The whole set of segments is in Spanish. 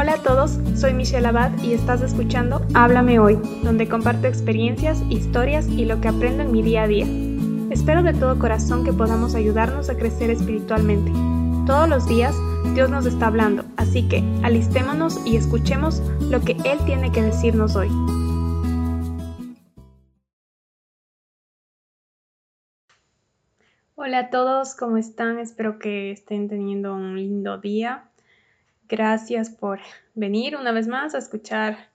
Hola a todos, soy Michelle Abad y estás escuchando Háblame Hoy, donde comparto experiencias, historias y lo que aprendo en mi día a día. Espero de todo corazón que podamos ayudarnos a crecer espiritualmente. Todos los días Dios nos está hablando, así que alistémonos y escuchemos lo que Él tiene que decirnos hoy. Hola a todos, ¿cómo están? Espero que estén teniendo un lindo día. Gracias por venir una vez más a escuchar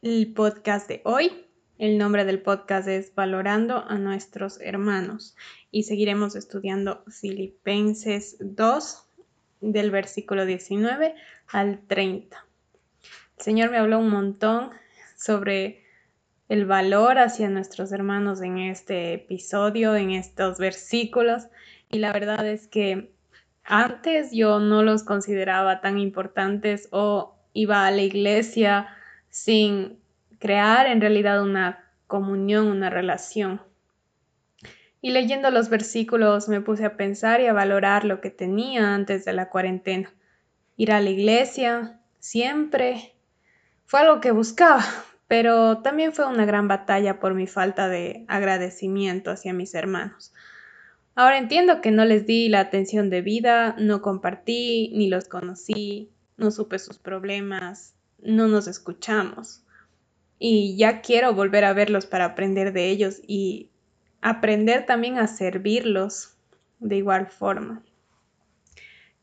el podcast de hoy. El nombre del podcast es Valorando a nuestros hermanos y seguiremos estudiando Filipenses 2 del versículo 19 al 30. El Señor me habló un montón sobre el valor hacia nuestros hermanos en este episodio, en estos versículos. Y la verdad es que antes yo no los consideraba tan importantes o iba a la iglesia sin crear en realidad una comunión, una relación. Y leyendo los versículos me puse a pensar y a valorar lo que tenía antes de la cuarentena. Ir a la iglesia siempre fue algo que buscaba, pero también fue una gran batalla por mi falta de agradecimiento hacia mis hermanos. Ahora entiendo que no les di la atención debida, no compartí, ni los conocí, no supe sus problemas, no nos escuchamos. Y ya quiero volver a verlos para aprender de ellos y aprender también a servirlos de igual forma.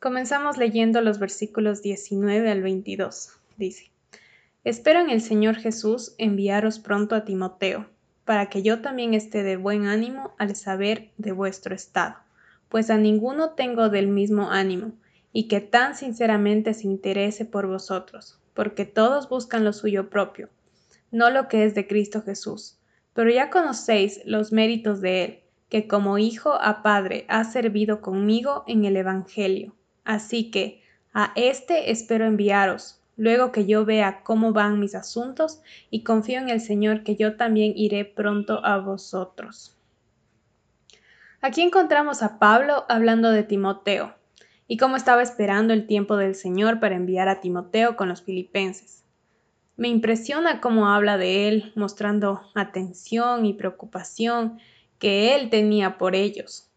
Comenzamos leyendo los versículos 19 al 22. Dice, Espero en el Señor Jesús enviaros pronto a Timoteo, para que yo también esté de buen ánimo al saber de vuestro estado, pues a ninguno tengo del mismo ánimo, y que tan sinceramente se interese por vosotros, porque todos buscan lo suyo propio, no lo que es de Cristo Jesús. Pero ya conocéis los méritos de Él, que como hijo a padre ha servido conmigo en el Evangelio. Así que a éste espero enviaros, luego que yo vea cómo van mis asuntos y confío en el Señor que yo también iré pronto a vosotros. Aquí encontramos a Pablo hablando de Timoteo y cómo estaba esperando el tiempo del Señor para enviar a Timoteo con los filipenses. Me impresiona cómo habla de él, mostrando atención y preocupación que él tenía por ellos.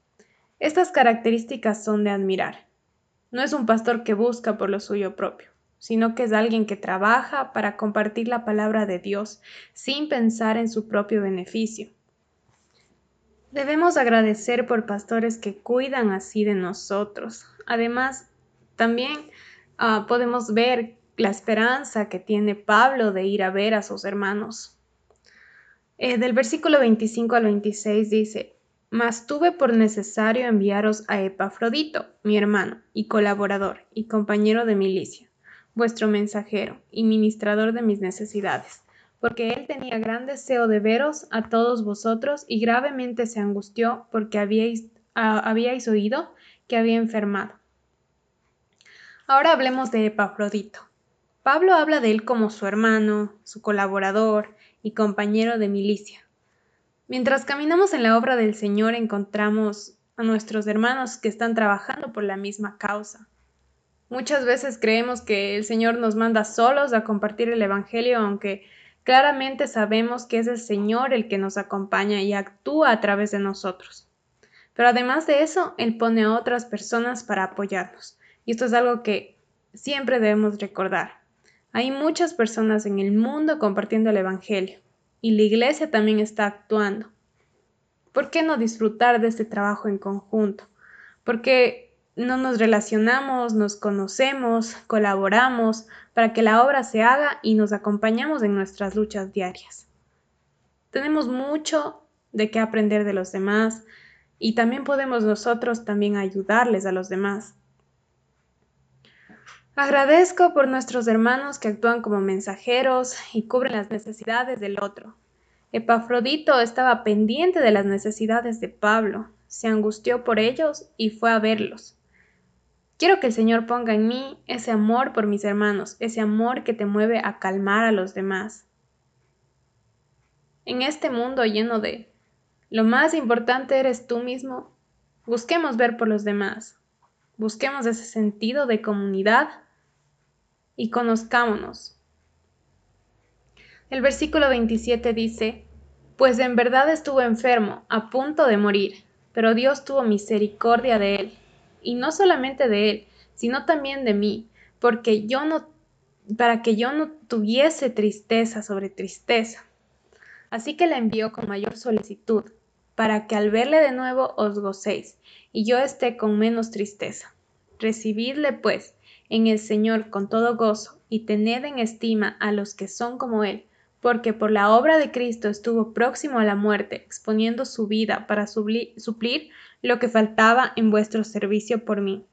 Estas características son de admirar. No es un pastor que busca por lo suyo propio sino que es alguien que trabaja para compartir la palabra de Dios sin pensar en su propio beneficio. Debemos agradecer por pastores que cuidan así de nosotros. Además, también ah, podemos ver la esperanza que tiene Pablo de ir a ver a sus hermanos. Eh, del versículo 25 al 26 dice, Mas tuve por necesario enviaros a Epafrodito, mi hermano y colaborador y compañero de milicia vuestro mensajero y ministrador de mis necesidades, porque él tenía gran deseo de veros a todos vosotros y gravemente se angustió porque habíais, habíais oído que había enfermado. Ahora hablemos de Epafrodito. Pablo habla de él como su hermano, su colaborador y compañero de milicia. Mientras caminamos en la obra del Señor encontramos a nuestros hermanos que están trabajando por la misma causa. Muchas veces creemos que el Señor nos manda solos a compartir el Evangelio, aunque claramente sabemos que es el Señor el que nos acompaña y actúa a través de nosotros. Pero además de eso, Él pone a otras personas para apoyarnos. Y esto es algo que siempre debemos recordar. Hay muchas personas en el mundo compartiendo el Evangelio y la iglesia también está actuando. ¿Por qué no disfrutar de este trabajo en conjunto? Porque no nos relacionamos, nos conocemos, colaboramos para que la obra se haga y nos acompañamos en nuestras luchas diarias. Tenemos mucho de qué aprender de los demás y también podemos nosotros también ayudarles a los demás. Agradezco por nuestros hermanos que actúan como mensajeros y cubren las necesidades del otro. Epafrodito estaba pendiente de las necesidades de Pablo, se angustió por ellos y fue a verlos. Quiero que el Señor ponga en mí ese amor por mis hermanos, ese amor que te mueve a calmar a los demás. En este mundo lleno de lo más importante eres tú mismo, busquemos ver por los demás, busquemos ese sentido de comunidad y conozcámonos. El versículo 27 dice, Pues en verdad estuvo enfermo, a punto de morir, pero Dios tuvo misericordia de él, y no solamente de él, sino también de mí, porque yo no para que yo no tuviese tristeza sobre tristeza. Así que la envió con mayor solicitud, para que al verle de nuevo os gocéis, y yo esté con menos tristeza. Recibidle, pues, en el Señor con todo gozo, y tened en estima a los que son como Él, porque por la obra de Cristo estuvo próximo a la muerte, exponiendo su vida para suplir lo que faltaba en vuestro servicio por mí.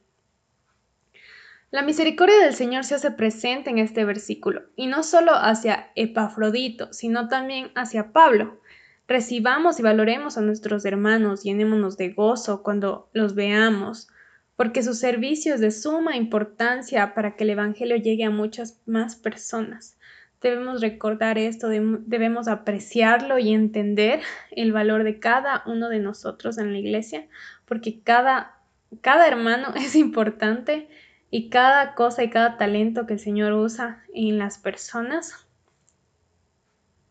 La misericordia del Señor se hace presente en este versículo, y no solo hacia Epafrodito, sino también hacia Pablo. Recibamos y valoremos a nuestros hermanos, llenémonos de gozo cuando los veamos, porque su servicio es de suma importancia para que el Evangelio llegue a muchas más personas. Debemos recordar esto, debemos apreciarlo y entender el valor de cada uno de nosotros en la iglesia, porque cada, cada hermano es importante y cada cosa y cada talento que el Señor usa en las personas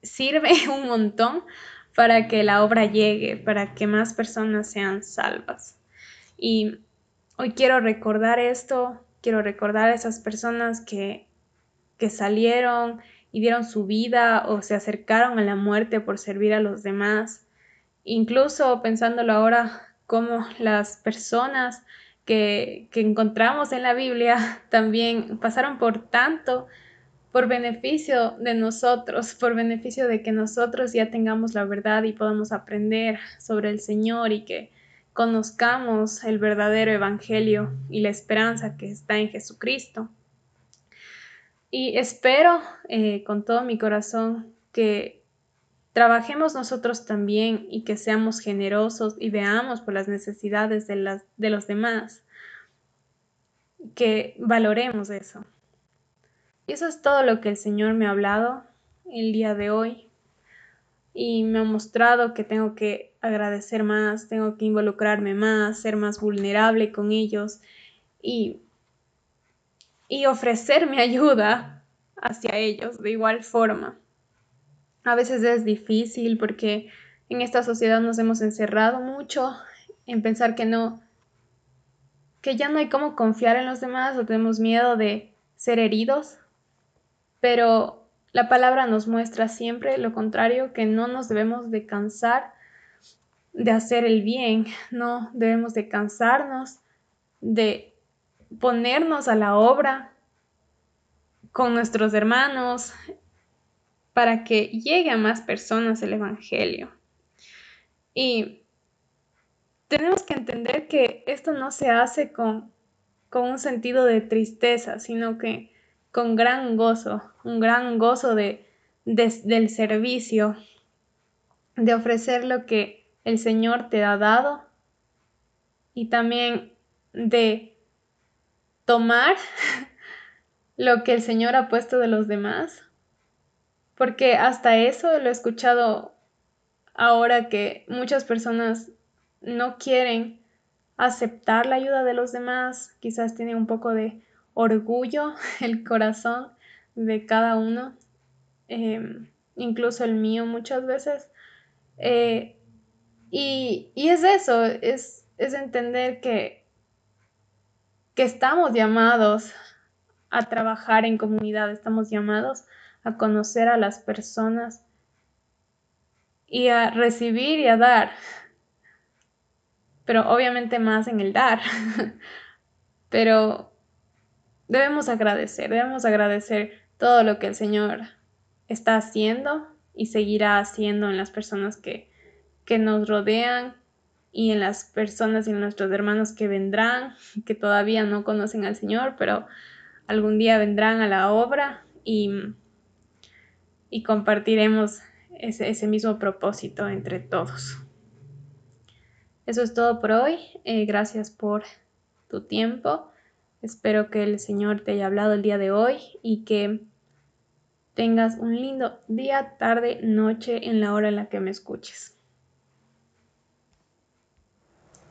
sirve un montón para que la obra llegue, para que más personas sean salvas. Y hoy quiero recordar esto, quiero recordar a esas personas que, que salieron y dieron su vida o se acercaron a la muerte por servir a los demás. Incluso pensándolo ahora, como las personas que, encontramos en la Biblia también pasaron por tanto por beneficio de nosotros, por beneficio de que nosotros ya tengamos la verdad y podamos aprender sobre el Señor y que conozcamos el verdadero Evangelio y la esperanza que está en Jesucristo. Y espero eh, con todo mi corazón que trabajemos nosotros también y que seamos generosos y veamos por las necesidades de, de los demás, que valoremos eso. Y eso es todo lo que el Señor me ha hablado el día de hoy y me ha mostrado que tengo que agradecer más, tengo que involucrarme más, ser más vulnerable con ellos y, y ofrecer mi ayuda hacia ellos de igual forma. A veces es difícil porque en esta sociedad nos hemos encerrado mucho en pensar que no, que ya no hay cómo confiar en los demás o tenemos miedo de ser heridos, pero la palabra nos muestra siempre lo contrario, que no nos debemos de cansar de hacer el bien, no debemos de cansarnos de ponernos a la obra con nuestros hermanos, para que llegue a más personas el Evangelio. Y tenemos que entender que esto no se hace con, con un sentido de tristeza, sino que con gran gozo, un gran gozo de, del servicio, de ofrecer lo que el Señor te ha dado y también de tomar lo que el Señor ha puesto de los demás porque hasta eso lo he escuchado ahora que muchas personas no quieren aceptar la ayuda de los demás, quizás tiene un poco de orgullo el corazón de cada uno, em, incluso el mío muchas veces. Eh, y, es eso, es, es entender que, que estamos llamados a trabajar en comunidad, estamos llamados a conocer a las personas y a recibir y a dar. Pero obviamente más en el dar. Pero debemos agradecer, debemos agradecer todo lo que el Señor está haciendo y seguirá haciendo en las personas que, que nos rodean y en las personas y en nuestros hermanos que vendrán, que todavía no conocen al Señor, pero algún día vendrán a la obra y y compartiremos ese, mismo propósito entre todos. Eso es todo por hoy. Eh, gracias por tu tiempo. Espero que el Señor te haya hablado el día de hoy y que tengas un lindo día, tarde, noche en la hora en la que me escuches.